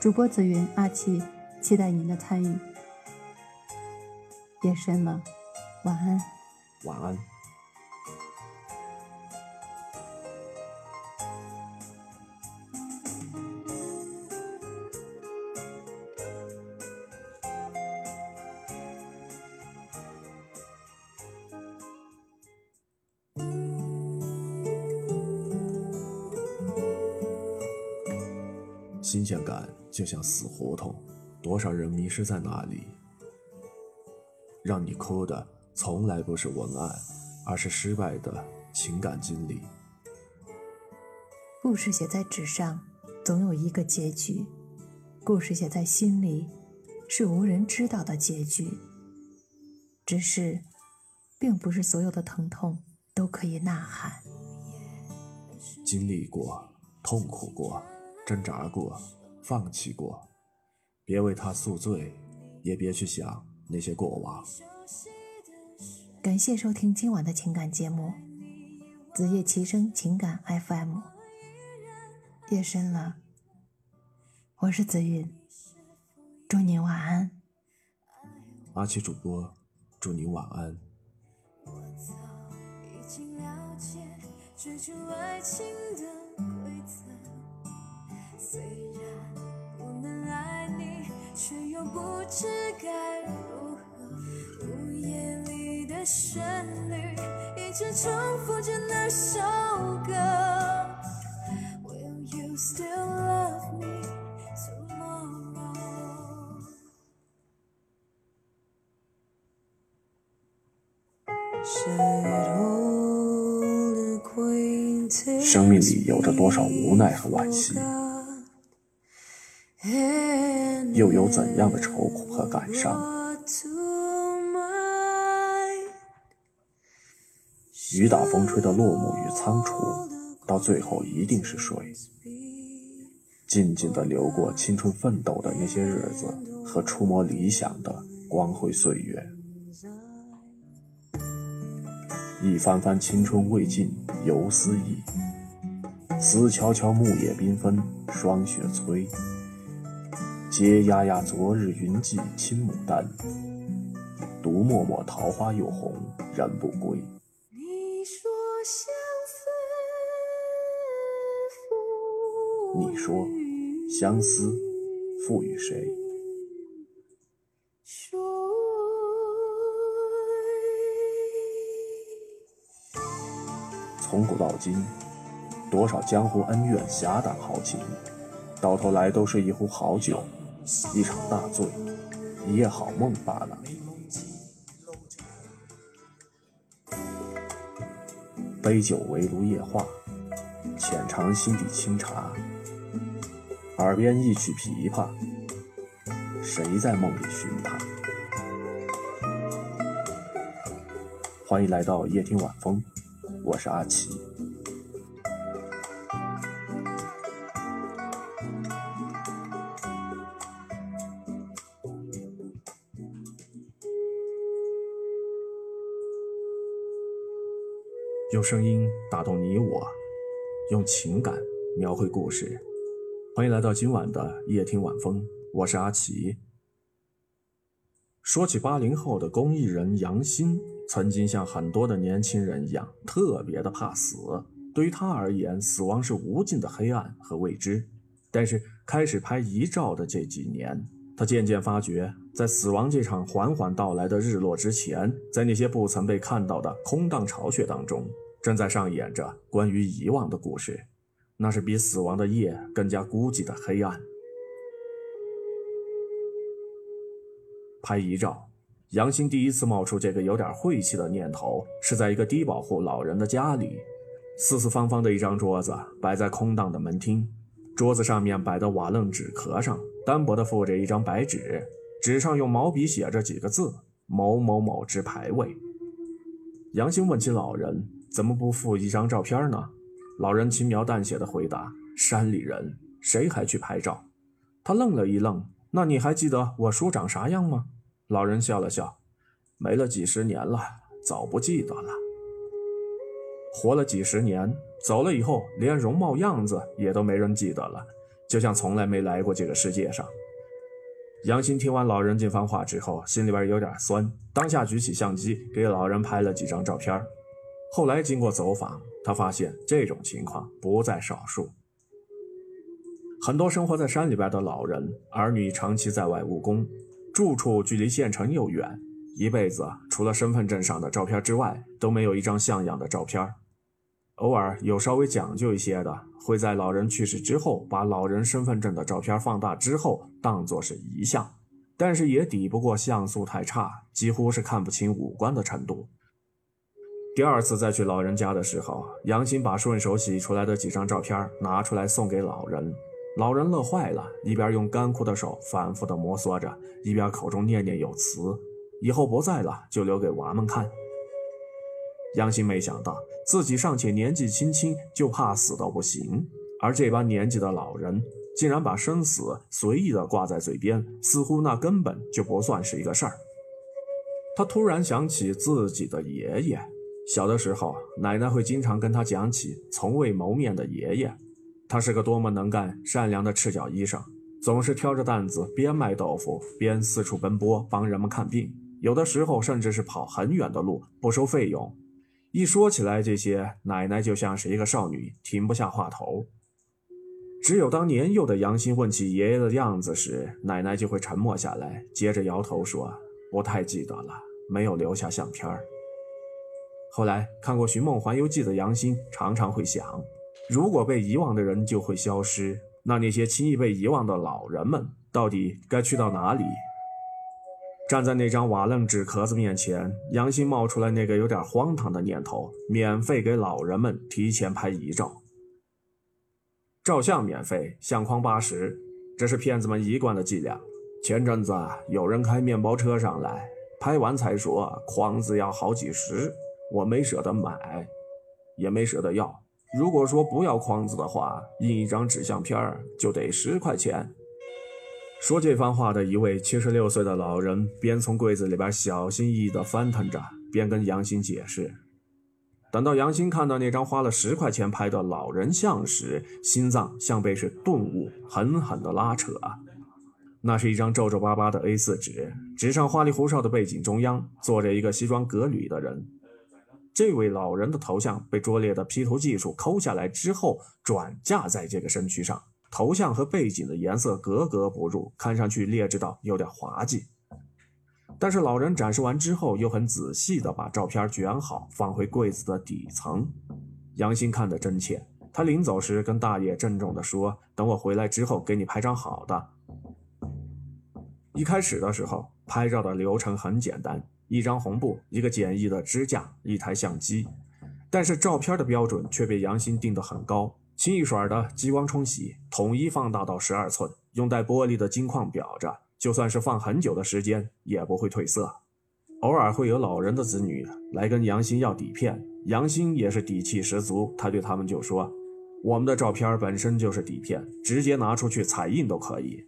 主播紫云阿奇，期待您的参与。夜深了，晚安。晚安。就像死胡同，多少人迷失在那里？让你哭的从来不是文案，而是失败的情感经历。故事写在纸上，总有一个结局；故事写在心里，是无人知道的结局。只是，并不是所有的疼痛都可以呐喊。经历过，痛苦过，挣扎过，放弃过，别为他宿醉，也别去想那些过往。感谢收听今晚的情感节目《子夜齐声情感 FM》。夜深了，我是子韵，祝您晚安。阿奇主播，祝您晚安。我早已经了解追逐爱你，却又不知该如何，午夜里的旋律一直重复着那首歌。Will you still love me tomorrow？生命里有着多少无奈和惋惜。又有怎样的愁苦和感伤？雨打风吹的落幕与仓促，到最后一定是水。静静的流过青春奋斗的那些日子和触摸理想的光辉岁月，一番番青春未尽犹思忆，思悄悄木叶缤纷霜雪催，嗟呀呀昨日云髻青牡丹，独默默桃花又红人不归。你说相思负，你说。相思赋予谁？从古到今，多少江湖恩怨、侠胆豪情，到头来都是一壶好酒，一场大醉，一夜好梦罢了。杯酒围炉夜话，浅尝心底清茶。耳边一曲琵琶，谁在梦里寻他？欢迎来到夜听晚风，我是阿奇。用声音打动你我，用情感描绘故事。欢迎来到今晚的夜听晚风，我是阿奇。说起八零后的公益人杨鑫，曾经像很多的年轻人一样，特别的怕死。对于他而言，死亡是无尽的黑暗和未知。但是开始拍遗照的这几年，他渐渐发觉，在死亡这场缓缓到来的日落之前，在那些不曾被看到的空荡巢穴当中，正在上演着关于遗忘的故事。那是比死亡的夜更加孤寂的黑暗。拍遗照，杨鑫第一次冒出这个有点晦气的念头，是在一个低保户老人的家里。四四方方的一张桌子摆在空荡的门厅，桌子上面摆的瓦楞纸壳上单薄的附着一张白纸，纸上用毛笔写着几个字：“某某某之牌位。”杨兴问起老人：“怎么不附一张照片呢？”老人轻描淡写的回答：“山里人谁还去拍照？”他愣了一愣：“那你还记得我叔长啥样吗？”老人笑了笑：“没了几十年了，早不记得了。活了几十年，走了以后，连容貌样子也都没人记得了，就像从来没来过这个世界上。”杨鑫听完老人这番话之后，心里边有点酸，当下举起相机给老人拍了几张照片。后来经过走访，他发现这种情况不在少数。很多生活在山里边的老人，儿女长期在外务工，住处距离县城又远，一辈子除了身份证上的照片之外，都没有一张像样的照片。偶尔有稍微讲究一些的，会在老人去世之后，把老人身份证的照片放大之后当作是遗像，但是也抵不过像素太差，几乎是看不清五官的程度。第二次再去老人家的时候，杨欣把顺手洗出来的几张照片拿出来送给老人，老人乐坏了，一边用干枯的手反复的摩挲着，一边口中念念有词：“以后不在了，就留给娃们看。”杨欣没想到自己尚且年纪轻轻，就怕死到不行，而这般年纪的老人竟然把生死随意的挂在嘴边，似乎那根本就不算是一个事儿。他突然想起自己的爷爷。小的时候，奶奶会经常跟他讲起从未谋面的爷爷。他是个多么能干、善良的赤脚医生，总是挑着担子边卖豆腐边四处奔波帮人们看病，有的时候甚至是跑很远的路不收费用。一说起来这些，奶奶就像是一个少女，停不下话头。只有当年幼的杨欣问起爷爷的样子时，奶奶就会沉默下来，接着摇头说：“不太记得了，没有留下相片儿。”后来看过《寻梦环游记》的杨欣常常会想，如果被遗忘的人就会消失，那那些轻易被遗忘的老人们到底该去到哪里？站在那张瓦楞纸壳子面前，杨欣冒出来那个有点荒唐的念头：免费给老人们提前拍遗照。照相免费，相框八十，这是骗子们一贯的伎俩。前阵子有人开面包车上来，拍完才说框子要好几十。我没舍得买，也没舍得要。如果说不要框子的话，印一张纸相片就得十块钱。说这番话的一位七十六岁的老人，边从柜子里边小心翼翼地翻腾着，边跟杨欣解释。等到杨欣看到那张花了十块钱拍的老人像时，心脏像被是顿悟狠狠地拉扯。那是一张皱皱巴巴的 A4 纸，纸上花里胡哨的背景中央坐着一个西装革履的人。这位老人的头像被拙劣的 P 图技术抠下来之后，转架在这个身躯上。头像和背景的颜色格格不入，看上去劣质到有点滑稽。但是老人展示完之后，又很仔细地把照片卷好，放回柜子的底层。杨欣看得真切，他临走时跟大爷郑重地说：“等我回来之后，给你拍张好的。”一开始的时候，拍照的流程很简单。一张红布，一个简易的支架，一台相机，但是照片的标准却被杨欣定得很高，清一色的激光冲洗，统一放大到十二寸，用带玻璃的金框裱着，就算是放很久的时间也不会褪色。偶尔会有老人的子女来跟杨欣要底片，杨欣也是底气十足，他对他们就说：“我们的照片本身就是底片，直接拿出去彩印都可以。”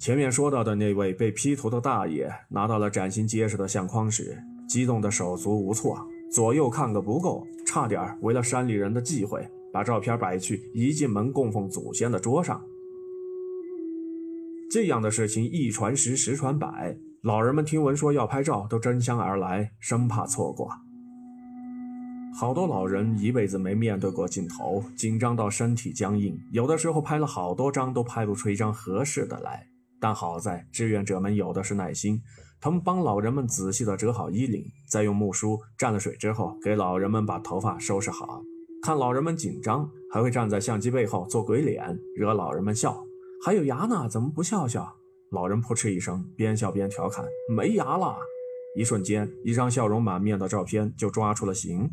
前面说到的那位被 P 图的大爷拿到了崭新结实的相框时，激动的手足无措，左右看个不够，差点为了山里人的忌讳，把照片摆去一进门供奉祖先的桌上。这样的事情一传十，十传百，老人们听闻说要拍照，都争相而来，生怕错过。好多老人一辈子没面对过镜头，紧张到身体僵硬，有的时候拍了好多张都拍不出一张合适的来。但好在志愿者们有的是耐心，他们帮老人们仔细地折好衣领，再用木梳蘸了水之后，给老人们把头发收拾好。看老人们紧张，还会站在相机背后做鬼脸，惹老人们笑。还有牙呢，怎么不笑笑？老人扑哧一声，边笑边调侃：“没牙了。”一瞬间，一张笑容满面的照片就抓出了形。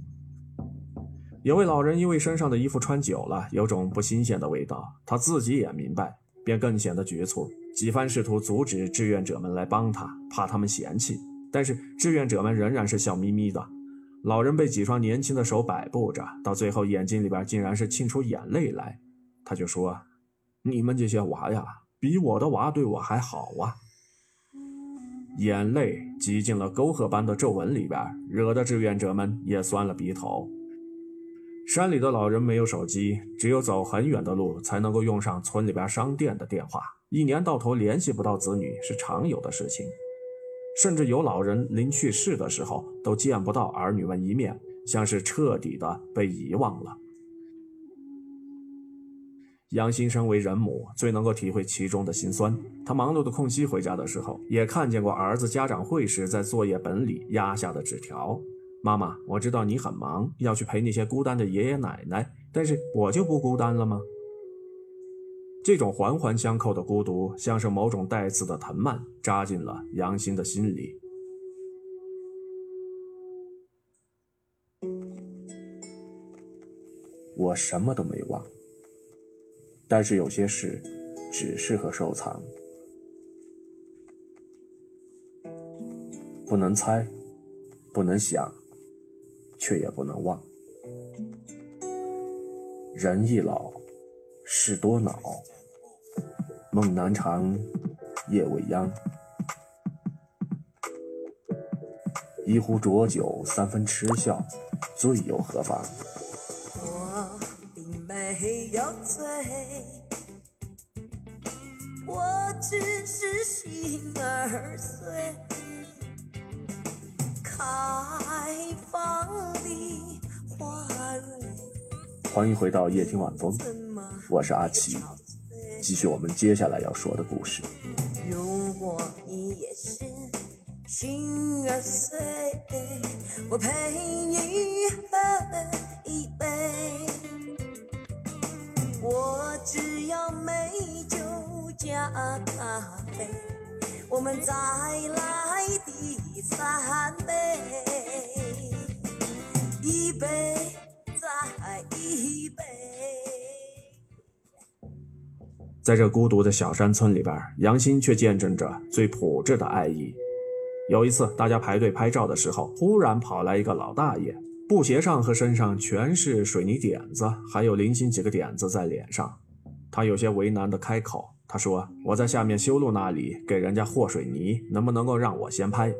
有位老人因为身上的衣服穿久了，有种不新鲜的味道，他自己也明白，便更显得局促。几番试图阻止志愿者们来帮他，怕他们嫌弃，但是志愿者们仍然是笑眯眯的。老人被几双年轻的手摆布着，到最后眼睛里边竟然是沁出眼泪来。他就说：“你们这些娃呀，比我的娃对我还好啊！”眼泪挤进了沟壑般的皱纹里边，惹得志愿者们也酸了鼻头。山里的老人没有手机，只有走很远的路才能够用上村里边商店的电话。一年到头联系不到子女是常有的事情，甚至有老人临去世的时候都见不到儿女们一面，像是彻底的被遗忘了。杨欣身为人母，最能够体会其中的辛酸。她忙碌的空隙回家的时候，也看见过儿子家长会时在作业本里压下的纸条：“妈妈，我知道你很忙，要去陪那些孤单的爷爷奶奶，但是我就不孤单了吗？”这种环环相扣的孤独，像是某种带刺的藤蔓，扎进了杨欣的心里。我什么都没忘。但是有些事只适合收藏，不能猜，不能想，却也不能忘。人一老，事多恼，梦难长，夜未央。一壶浊酒，三分痴笑，醉又何妨？我并没有醉，我只是心儿碎。开放的花蕊，欢迎回到夜听晚风，我是阿奇，继续我们接下来要说的故事。如果你也是心儿碎，我陪你喝一杯。我只要美酒加咖啡，我们再来第三杯，一杯再一杯。在这孤独的小山村里边，杨欣却见证着最朴质的爱意。有一次，大家排队拍照的时候，忽然跑来一个老大爷，布鞋上和身上全是水泥点子，还有零星几个点子在脸上。他有些为难地开口：“他说我在下面修路那里给人家和水泥，能不能够让我先拍？”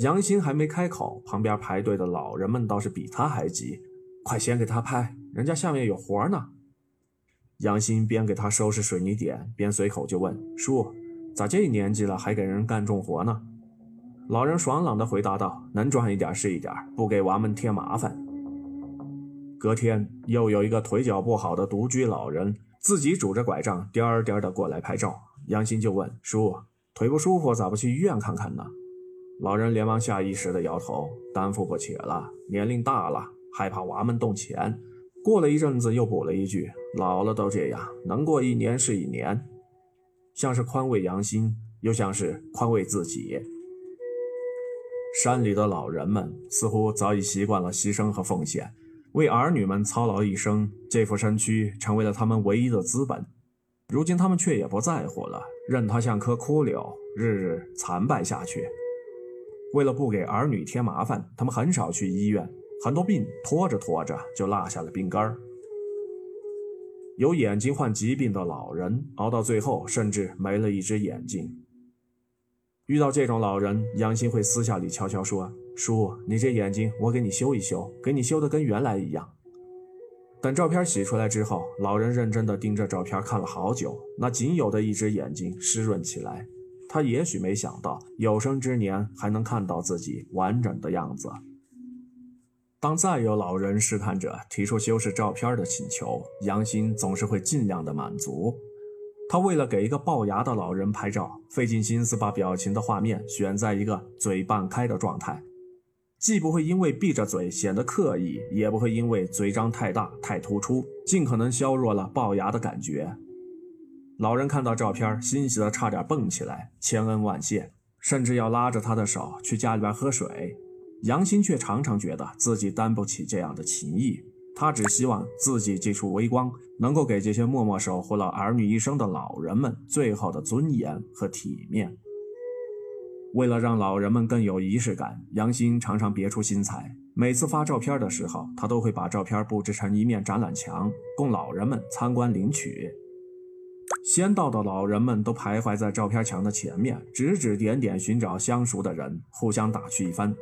杨欣还没开口，旁边排队的老人们倒是比他还急：“快先给他拍，人家下面有活呢。”杨欣边给他收拾水泥点，边随口就问：“叔，咋这年纪了还给人干重活呢？”老人爽朗地回答道：“能赚一点是一点，不给娃们添麻烦。”隔天，又有一个腿脚不好的独居老人，自己拄着拐杖，颠儿颠儿地过来拍照。杨欣就问：“叔，腿不舒服，咋不去医院看看呢？”老人连忙下意识地摇头：“担负不起了，年龄大了，害怕娃们动钱。”过了一阵子，又补了一句：“老了都这样，能过一年是一年。”像是宽慰杨欣，又像是宽慰自己。山里的老人们似乎早已习惯了牺牲和奉献，为儿女们操劳一生，这副身躯成为了他们唯一的资本。如今他们却也不在乎了，任它像棵枯柳，日日残败下去。为了不给儿女添麻烦，他们很少去医院，很多病拖着拖着就落下了病根儿。有眼睛患疾病的老人，熬到最后甚至没了一只眼睛。遇到这种老人，杨欣会私下里悄悄说：“叔，你这眼睛我给你修一修，给你修的跟原来一样。”等照片洗出来之后，老人认真地盯着照片看了好久，那仅有的一只眼睛湿润起来。他也许没想到，有生之年还能看到自己完整的样子。当再有老人试探着提出修饰照片的请求，杨欣总是会尽量的满足。他为了给一个龅牙的老人拍照，费尽心思把表情的画面选在一个嘴半开的状态，既不会因为闭着嘴显得刻意，也不会因为嘴张太大太突出，尽可能削弱了龅牙的感觉。老人看到照片，欣喜的差点蹦起来，千恩万谢，甚至要拉着他的手去家里边喝水。杨欣却常常觉得自己担不起这样的情谊，他只希望自己这束微光能够给这些默默守护了儿女一生的老人们最后的尊严和体面。为了让老人们更有仪式感，杨欣常常别出心裁。每次发照片的时候，他都会把照片布置成一面展览墙，供老人们参观领取。先到的老人们都徘徊在照片墙的前面，指指点点寻找相熟的人，互相打趣一番。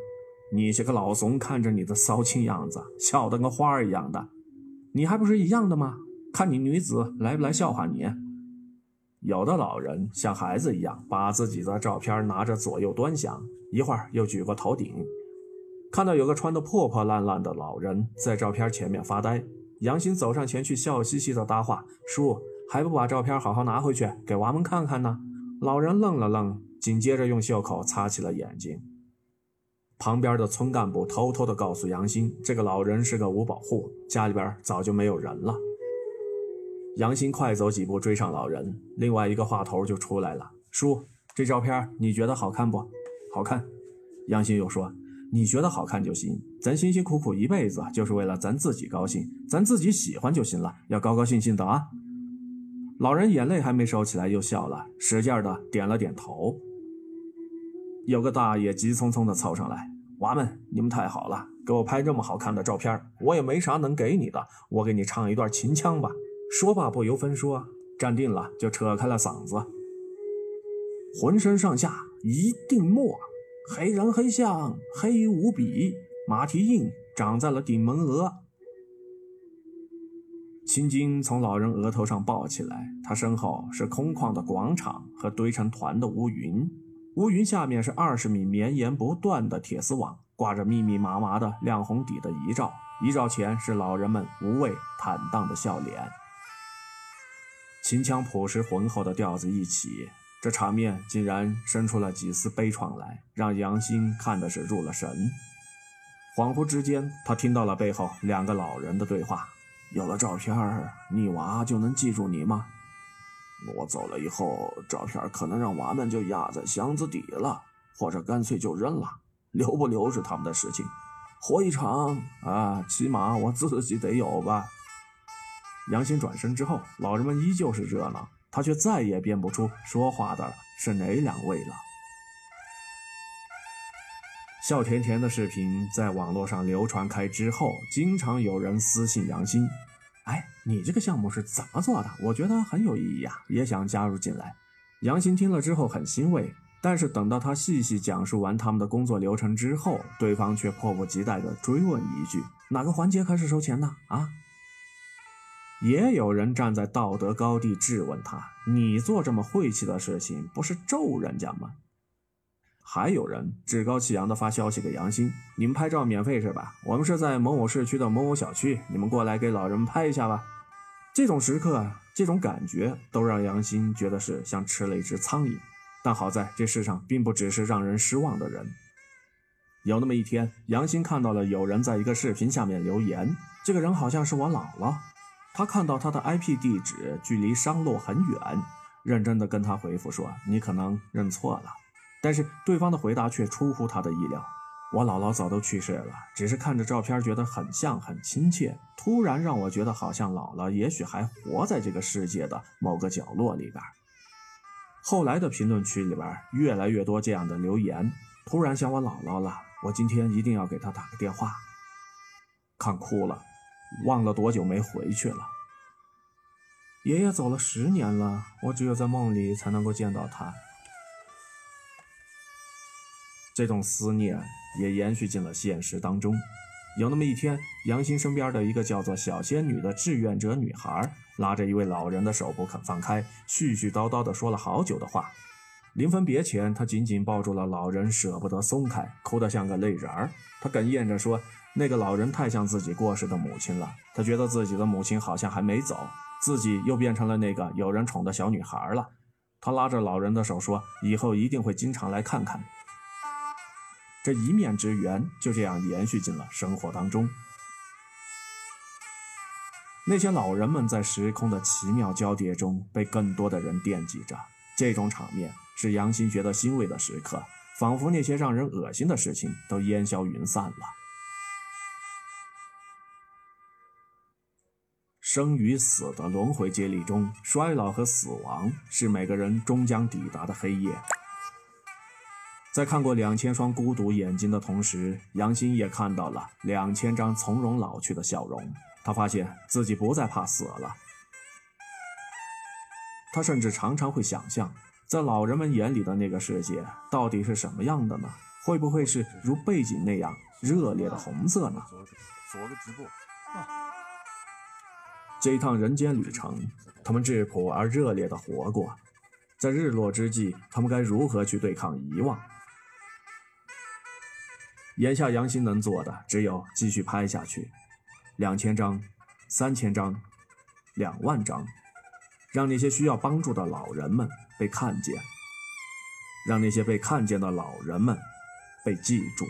你这个老怂，看着你的骚气样子，笑得跟花儿一样的，你还不是一样的吗？看你女子来不来笑话你？有的老人像孩子一样，把自己的照片拿着左右端详，一会儿又举过头顶。看到有个穿得破破烂烂的老人在照片前面发呆，杨欣走上前去，笑嘻嘻的搭话：“叔，还不把照片好好拿回去给娃们看看呢？”老人愣了愣，紧接着用袖口擦起了眼睛。旁边的村干部偷偷的告诉杨欣，这个老人是个五保户，家里边早就没有人了。杨欣快走几步追上老人，另外一个话头就出来了：“叔，这照片你觉得好看不？好看。”杨欣又说：“你觉得好看就行，咱辛辛苦苦一辈子就是为了咱自己高兴，咱自己喜欢就行了，要高高兴兴的啊。老人眼泪还没收起来，又笑了，使劲的点了点头。有个大爷急匆匆的凑上来：“娃们，你们太好了，给我拍这么好看的照片，我也没啥能给你的，我给你唱一段秦腔吧。”说罢不由分说，站定了就扯开了嗓子，浑身上下一定墨。黑人黑相，黑无比，马蹄印长在了顶门额。青筋从老人额头上抱起来，他身后是空旷的广场和堆成团的乌云，乌云下面是二十米绵延不断的铁丝网，挂着密密麻麻的亮红底的遗照，遗照前是老人们无畏坦荡的笑脸。秦腔朴实浑厚的调子一起。这场面竟然生出了几丝悲怆来，让杨欣看的是入了神。恍惚之间，他听到了背后两个老人的对话：“有了照片，你娃就能记住你吗？我走了以后，照片可能让娃们就压在箱子底了，或者干脆就扔了。留不留是他们的事情。活一场啊，起码我自己得有吧。”杨欣转身之后，老人们依旧是热闹。他却再也辨不出说话的是哪两位了。笑甜甜的视频在网络上流传开之后，经常有人私信杨鑫：“哎，你这个项目是怎么做的？我觉得很有意义啊，也想加入进来。”杨鑫听了之后很欣慰，但是等到他细细讲述完他们的工作流程之后，对方却迫不及待地追问一句：“哪个环节开始收钱呢？”啊？也有人站在道德高地质问他：“你做这么晦气的事情，不是咒人家吗？”还有人趾高气扬地发消息给杨鑫：“你们拍照免费是吧？我们是在某某市区的某某小区，你们过来给老人拍一下吧。”这种时刻，这种感觉，都让杨鑫觉得是像吃了一只苍蝇。但好在这世上并不只是让人失望的人。有那么一天，杨鑫看到了有人在一个视频下面留言：“这个人好像是我姥姥。”他看到他的 IP 地址距离商洛很远，认真的跟他回复说：“你可能认错了。”但是对方的回答却出乎他的意料：“我姥姥早都去世了，只是看着照片觉得很像，很亲切，突然让我觉得好像姥姥也许还活在这个世界的某个角落里边。”后来的评论区里边越来越多这样的留言：“突然想我姥姥了，我今天一定要给她打个电话。”看哭了。忘了多久没回去了。爷爷走了十年了，我只有在梦里才能够见到他。这种思念也延续进了现实当中。有那么一天，杨欣身边的一个叫做小仙女的志愿者女孩，拉着一位老人的手不肯放开，絮絮叨叨的说了好久的话。临分别前，她紧紧抱住了老人，舍不得松开，哭得像个泪人儿。她哽咽着说。那个老人太像自己过世的母亲了，她觉得自己的母亲好像还没走，自己又变成了那个有人宠的小女孩了。她拉着老人的手说：“以后一定会经常来看看。”这一面之缘就这样延续进了生活当中。那些老人们在时空的奇妙交叠中被更多的人惦记着，这种场面是杨欣觉得欣慰的时刻，仿佛那些让人恶心的事情都烟消云散了。生与死的轮回接力中，衰老和死亡是每个人终将抵达的黑夜。在看过两千双孤独眼睛的同时，杨欣也看到了两千张从容老去的笑容。他发现自己不再怕死了。他甚至常常会想象，在老人们眼里的那个世界到底是什么样的呢？会不会是如背景那样热烈的红色呢？这一趟人间旅程，他们质朴而热烈地活过。在日落之际，他们该如何去对抗遗忘？眼下杨欣能做的，只有继续拍下去，两千张、三千张、两万张，让那些需要帮助的老人们被看见，让那些被看见的老人们被记住。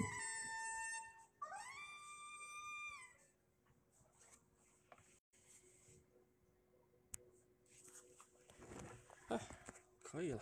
可以了。